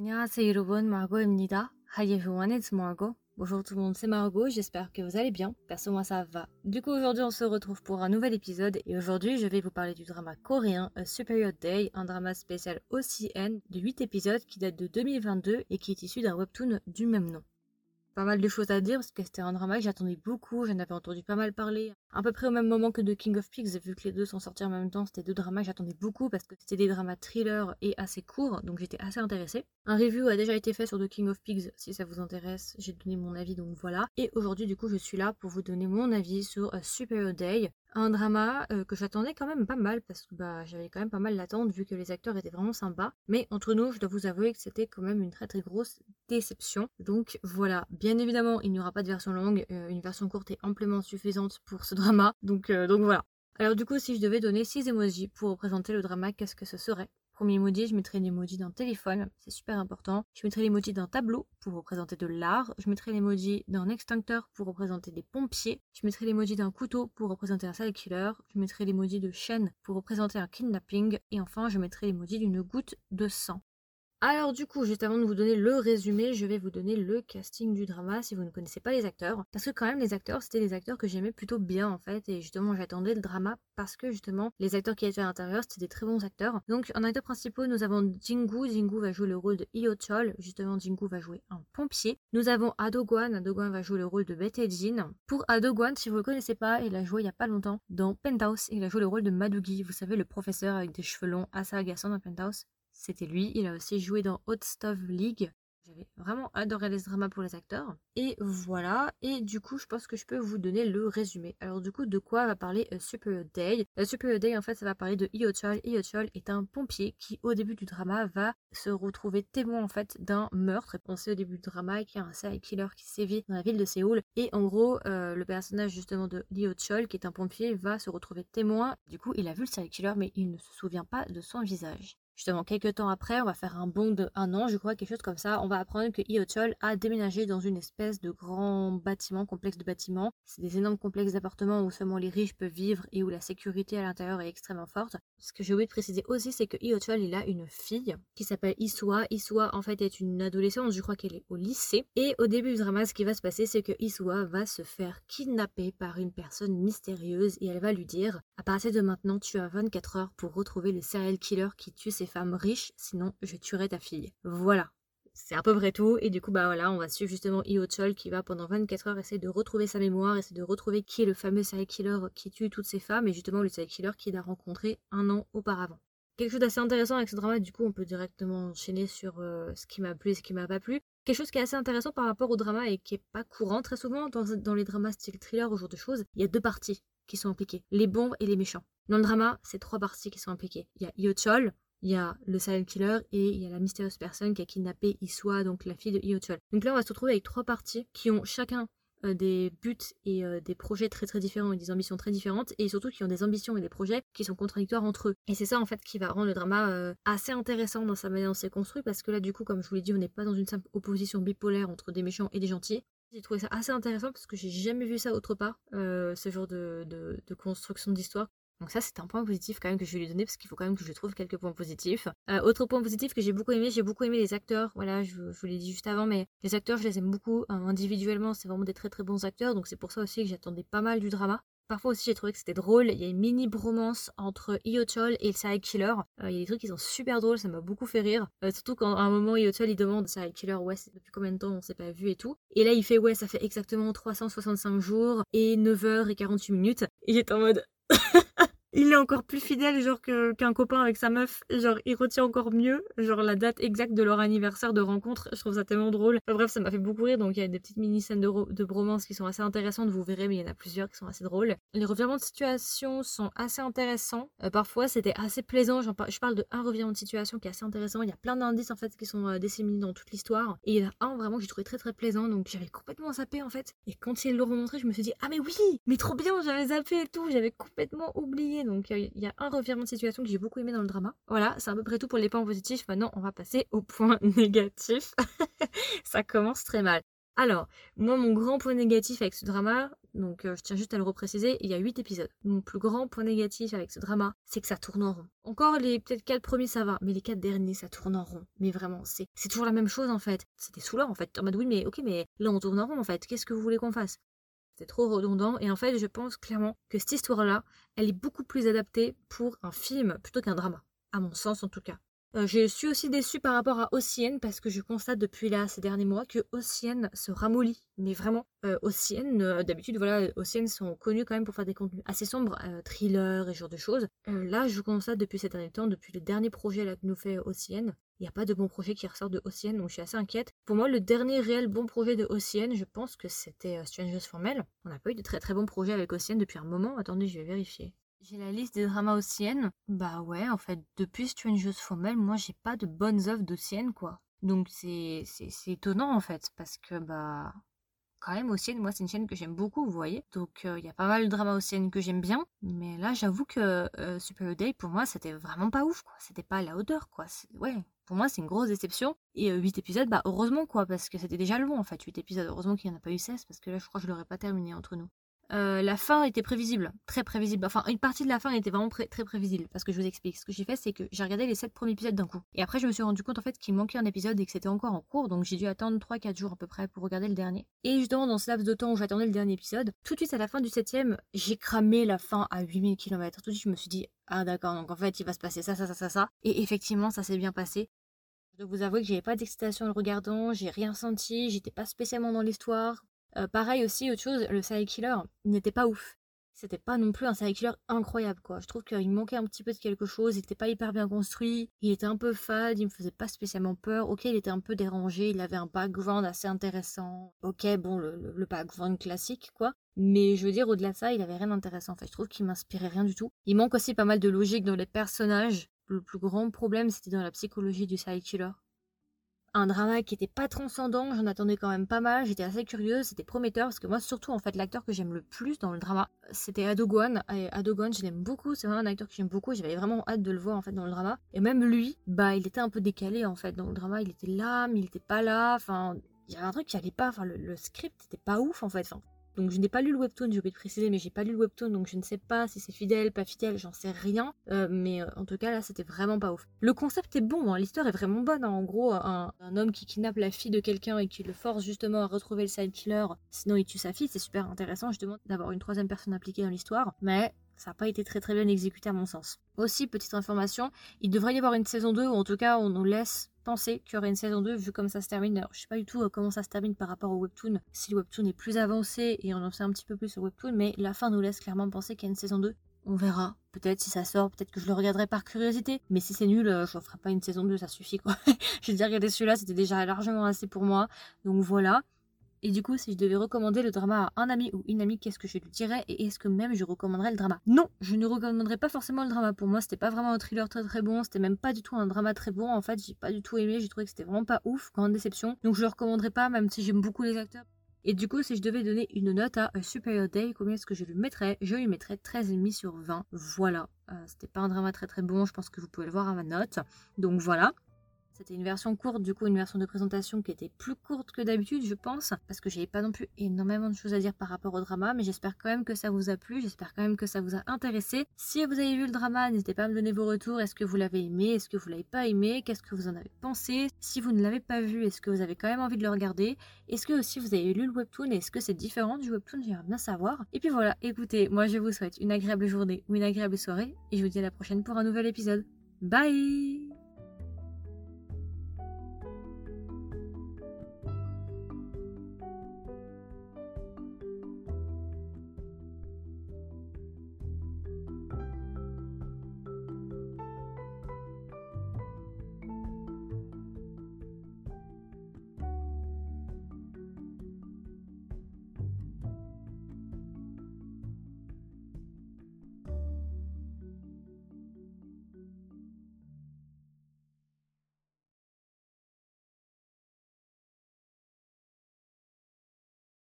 안녕하세요 여러분, Margot입니다. Hi everyone, it's Margot. Bonjour tout le monde, c'est Margot, j'espère que vous allez bien. Perso, moi ça va. Du coup, aujourd'hui, on se retrouve pour un nouvel épisode et aujourd'hui, je vais vous parler du drama coréen A Superior Day, un drama spécial OCN de 8 épisodes qui date de 2022 et qui est issu d'un webtoon du même nom pas mal de choses à dire parce que c'était un drama que j'attendais beaucoup, j'en avais entendu pas mal parler. À peu près au même moment que de King of Pigs, vu que les deux sont sortis en même temps, c'était deux dramas que j'attendais beaucoup parce que c'était des dramas thriller et assez courts, donc j'étais assez intéressée. Un review a déjà été fait sur The King of Pigs, si ça vous intéresse, j'ai donné mon avis, donc voilà. Et aujourd'hui, du coup, je suis là pour vous donner mon avis sur A Super Day, un drama euh, que j'attendais quand même pas mal parce que bah, j'avais quand même pas mal d'attentes vu que les acteurs étaient vraiment sympas. Mais entre nous, je dois vous avouer que c'était quand même une très très grosse Donc voilà, bien évidemment, il n'y aura pas de version longue. Euh, une version courte est amplement suffisante pour ce drama. Donc, euh, voilà. Alors du coup, si je devais donner 6 emojis pour représenter le drama, qu'est-ce que ce serait? Premier emoji, je mettrais l'emoji d'un téléphone, c'est super important. Je mettrais l'emoji d'un tableau pour représenter de l'art. Je mettrais l'emoji d'un extincteur pour représenter des pompiers. Je mettrais l'emoji d'un couteau pour représenter un sale killer. Je mettrais l'emoji de chaîne pour représenter un kidnapping. Et enfin, je mettrais l'emoji d'une goutte de sang. Alors du coup, juste avant de vous donner le résumé, je vais vous donner le casting du drama si vous ne connaissez pas les acteurs. Parce que quand même les acteurs, c'était des acteurs que j'aimais plutôt bien en fait. Et justement, j'attendais le drama parce que justement, les acteurs qui étaient à l'intérieur, c'était des très bons acteurs. Donc en acteurs principaux, nous avons Jingu. Jingu va jouer le rôle de Io Chol. Justement, Jingu va jouer un pompier. Nous avons Adogwan. Adogwan va jouer le rôle de Bette Jin. Pour Adogwan, si vous ne le connaissez pas, il a joué il y a pas longtemps dans Penthouse. Il a joué le rôle de Madugi. Vous savez, le professeur avec des cheveux longs assez agaçants dans Penthouse c'était lui. Il a aussi joué dans Hot Stuff League. J'avais vraiment adoré les dramas pour les acteurs. Et voilà. Et du coup, je pense que je peux vous donner le résumé. Alors du coup, de quoi va parler A Super Day? A Super Day, en fait, ça va parler de Iochol. Iochol est un pompier qui, au début du drama, va se retrouver témoin en fait d'un meurtre. Et pensez au début du drama qu'il y a un serial killer qui sévit dans la ville de Séoul. Et en gros, euh, le personnage justement de Iochol, qui est un pompier, va se retrouver témoin. Du coup, il a vu le serial killer, mais il ne se souvient pas de son visage. Justement, quelques temps après, on va faire un bond de un an, je crois, quelque chose comme ça. On va apprendre que Iochol a déménagé dans une espèce de grand bâtiment, complexe de bâtiments. C'est des énormes complexes d'appartements où seulement les riches peuvent vivre et où la sécurité à l'intérieur est extrêmement forte. Ce que j'ai oublié de préciser aussi, c'est que Iochol, il a une fille qui s'appelle Isua. Isua, en fait, est une adolescente, je crois qu'elle est au lycée. Et au début du drama, ce qui va se passer, c'est que Isua va se faire kidnapper par une personne mystérieuse et elle va lui dire à partir de maintenant, tu as 24 heures pour retrouver le serial killer qui tue ses femmes riches, sinon je tuerai ta fille. Voilà. C'est à peu près tout. Et du coup, bah voilà, on va suivre justement Io Chol qui va pendant 24 heures essayer de retrouver sa mémoire, essayer de retrouver qui est le fameux serial killer qui tue toutes ses femmes et justement le serial killer qu'il a rencontré un an auparavant. Quelque chose d'assez intéressant avec ce drama, du coup, on peut directement enchaîner sur euh, ce qui m'a plu et ce qui m'a pas plu. Quelque chose qui est assez intéressant par rapport au drama et qui est pas courant très souvent dans, dans les dramas style thriller ou de choses, il y a deux parties qui sont impliquées, les bons et les méchants. Dans le drama, c'est trois parties qui sont impliquées. Il y a Io Chol, il y a le silent killer et il y a la mystérieuse personne qui a kidnappé Iswa, donc la fille de Io Chol. Donc là, on va se retrouver avec trois parties qui ont chacun euh, des buts et euh, des projets très très différents et des ambitions très différentes et surtout qui ont des ambitions et des projets qui sont contradictoires entre eux. Et c'est ça en fait qui va rendre le drama euh, assez intéressant dans sa manière dont c'est construit parce que là du coup comme je vous l'ai dit on n'est pas dans une simple opposition bipolaire entre des méchants et des gentils. J'ai trouvé ça assez intéressant parce que j'ai jamais vu ça autre part, ce genre de, de construction d'histoire. Donc ça, c'est un point positif quand même que je vais lui donner parce qu'il faut quand même que je trouve quelques points positifs. Euh, autre point positif que j'ai beaucoup aimé, j'ai beaucoup aimé les acteurs. Voilà, je, vous l'ai dit juste avant, mais les acteurs, je les aime beaucoup. Euh, individuellement, c'est vraiment des très très bons acteurs. Donc c'est pour ça aussi que j'attendais pas mal du drama. Parfois aussi, j'ai trouvé que c'était drôle. Il y a une mini bromance entre Iochol et le killer. Euh, il y a des trucs qui sont super drôles, ça m'a beaucoup fait rire. surtout quand à un moment, Iochol il demande serial killer, ouais, depuis combien de temps on s'est pas vu et tout? Et là, il fait, ouais, ça fait exactement 365 jours et 9 h et 48 minutes. Il est en mode. il est encore plus fidèle genre qu'un copain avec sa meuf. Genre il retient encore mieux genre la date exacte de leur anniversaire de rencontre. Je trouve ça tellement drôle. Bref ça m'a fait beaucoup rire. Donc il y a des petites mini scènes de, de bromance qui sont assez intéressantes. Vous verrez mais il y en a plusieurs qui sont assez drôles. Les revirements de situation sont assez intéressants. Euh, parfois c'était assez plaisant. Je parle de un revirement de situation qui est assez intéressant. Il y a plein d'indices en fait qui sont euh, disséminés dans toute l'histoire. Et il y en a un vraiment que j'ai trouvé très très plaisant. Donc j'avais complètement zappé en fait. Et quand ils l'ont remontré je me suis dit ah mais oui! Mais trop bien! J'avais zappé et tout! J'avais complètement oublié donc il y a un revirement de situation que j'ai beaucoup aimé dans le drama. Voilà, c'est à peu près tout pour les points positifs. Maintenant, on va passer aux points négatifs. Ça commence très mal. Alors, moi, mon grand point négatif avec ce drama, donc euh, je tiens juste à le repréciser, il y a 8 épisodes. Mon plus grand point négatif avec ce drama, c'est que ça tourne en rond. Encore les peut-être 4 premiers ça va, mais les 4 derniers ça tourne en rond. Mais vraiment, c'est toujours la même chose en fait. C'était saoulant en fait. En mode oui mais ok mais là on tourne en rond en fait, qu'est-ce que vous voulez qu'on fasse? Trop redondant et en fait je pense clairement que cette histoire là elle est beaucoup plus adaptée pour un film plutôt qu'un drama à mon sens en tout cas euh, je suis aussi déçue par rapport à Ocean parce que je constate depuis là ces derniers mois que Ocean se ramollit. Mais vraiment, euh, euh, d'habitude, voilà, Ocean sont connus quand même pour faire des contenus assez sombres, thriller et ce genre de choses. là, je constate depuis ces derniers temps, depuis le dernier projet là que nous fait Ocean, il n'y a pas de bon projet qui ressort de Ocean, donc je suis assez inquiète. Pour moi, le dernier réel bon projet de Ocean, je pense que c'était Strangers Formel. On n'a pas eu de très très bons projets avec Ocean depuis un moment. Attendez, je vais vérifier. J'ai la liste des dramas ossiennes. Bah ouais, en fait, depuis Strangers Formel, moi j'ai pas de bonnes œuvres d'ossiennes, quoi. Donc c'est étonnant en fait, parce que bah quand même Ossienne, moi c'est une chaîne que j'aime beaucoup, vous voyez. Donc euh, il y a pas mal de dramas Ossiennes que j'aime bien, mais là j'avoue que euh, Super Day pour moi c'était vraiment pas ouf, quoi. C'était pas à la hauteur, quoi. Ouais, pour moi c'est une grosse déception. Et 8 euh, épisodes, bah heureusement quoi, parce que c'était déjà long en fait, 8 épisodes. Heureusement qu'il n'y en a pas eu 16, parce que là je crois que je l'aurais pas terminé entre nous. Euh, la fin était prévisible, très prévisible. Enfin, une partie de la fin était vraiment très prévisible. Parce que je vous explique. Ce que j'ai fait, c'est que j'ai regardé les 7 premiers épisodes d'un coup. Et après, je me suis rendu compte en fait qu'il manquait un épisode et que c'était encore en cours. Donc j'ai dû attendre 3-4 jours à peu près pour regarder le dernier. Et justement, dans ce laps de temps où j'attendais le dernier épisode, tout de suite à la fin du 7 j'ai cramé la fin à 8000 km. Tout de suite, je me suis dit, ah d'accord, donc en fait, il va se passer ça, ça, ça, ça, ça. Et effectivement, ça s'est bien passé. Je dois vous avouer que j'avais pas d'excitation en le regardant, j'ai rien senti, j'étais pas spécialement dans l'histoire. Euh, pareil aussi, autre chose, le serial killer n'était pas ouf c'était pas non plus un serial killer incroyable quoi. Je trouve qu'il manquait un petit peu de quelque chose, il était pas hyper bien construit, il était un peu fade, il me faisait pas spécialement peur. Ok, il était un peu dérangé, il avait un background assez intéressant. Ok, bon, le, background classique quoi. Mais je veux dire, au-delà de ça, il avait rien d'intéressant. En fait, je trouve qu'il m'inspirait rien du tout. Il manque aussi pas mal de logique dans les personnages. Le plus grand problème, c'était dans la psychologie du serial killer un drama qui était pas transcendant, j'en attendais quand même pas mal, j'étais assez curieuse, c'était prometteur parce que moi surtout en fait l'acteur que j'aime le plus dans le drama, c'était Adoguan et Adoguan je l'aime beaucoup, c'est vraiment un acteur que j'aime beaucoup, j'avais vraiment hâte de le voir en fait dans le drama. Et même lui, bah il était un peu décalé en fait dans le drama, il était là mais il était pas là, enfin il y avait un truc qui allait pas, enfin le, script était pas ouf en fait, donc je n'ai pas lu le webtoon, j'ai oublié de préciser, mais j'ai pas lu le webtoon, donc je ne sais pas si c'est fidèle, pas fidèle, j'en sais rien. Euh, mais euh, en tout cas là, c'était vraiment pas ouf. Le concept est bon, hein, l'histoire est vraiment bonne. Hein. En gros, un, homme qui kidnappe la fille de quelqu'un et qui le force justement à retrouver le side killer, sinon il tue sa fille, c'est super intéressant justement d'avoir une troisième personne impliquée dans l'histoire. Mais ça n'a pas été très très bien exécuté à mon sens. Aussi, petite information, il devrait y avoir une saison 2, ou en tout cas on nous laisse penser qu'il y aurait une saison 2 vu comme ça se termine. Alors, je sais pas du tout euh, comment ça se termine par rapport au webtoon, si le webtoon est plus avancé et on en sait un petit peu plus au webtoon, mais la fin nous laisse clairement penser qu'il y a une saison 2. On verra. Peut-être si ça sort, peut-être que je le regarderai par curiosité. Mais si c'est nul, euh, je ne ferai pas une saison 2, ça suffit quoi. J'ai déjà regardé celui-là, c'était déjà largement assez pour moi. Donc voilà. Et du coup, si je devais recommander le drama à un ami ou une amie, qu'est-ce que je lui dirais Et est-ce que même je recommanderais le drama? Non, je ne recommanderais pas forcément le drama. Pour moi, c'était pas vraiment un thriller très très bon. C'était même pas du tout un drama très bon. En fait, j'ai pas du tout aimé. J'ai trouvé que c'était vraiment pas ouf. Grande déception. Donc je le recommanderais pas, même si j'aime beaucoup les acteurs. Et du coup, si je devais donner une note à A Superior Day, combien est-ce que je lui mettrais? Je lui mettrais 13,5 sur 20. Voilà. Euh, c'était pas un drama très très bon. Je pense que vous pouvez le voir à ma note. Donc voilà. C'était une version courte, du coup une version de présentation qui était plus courte que d'habitude, je pense, parce que j'avais pas non plus énormément de choses à dire par rapport au drama, mais j'espère quand même que ça vous a plu, j'espère quand même que ça vous a intéressé. Si vous avez vu le drama, n'hésitez pas à me donner vos retours. Est-ce que vous l'avez aimé? Est-ce que vous l'avez pas aimé? Qu'est-ce que vous en avez pensé? Si vous ne l'avez pas vu, est-ce que vous avez quand même envie de le regarder? Est-ce que aussi vous avez lu le webtoon? Est-ce que c'est différent du webtoon? J'aimerais bien savoir. Et puis voilà, écoutez, moi je vous souhaite une agréable journée ou une agréable soirée, et je vous dis à la prochaine pour un nouvel épisode. Bye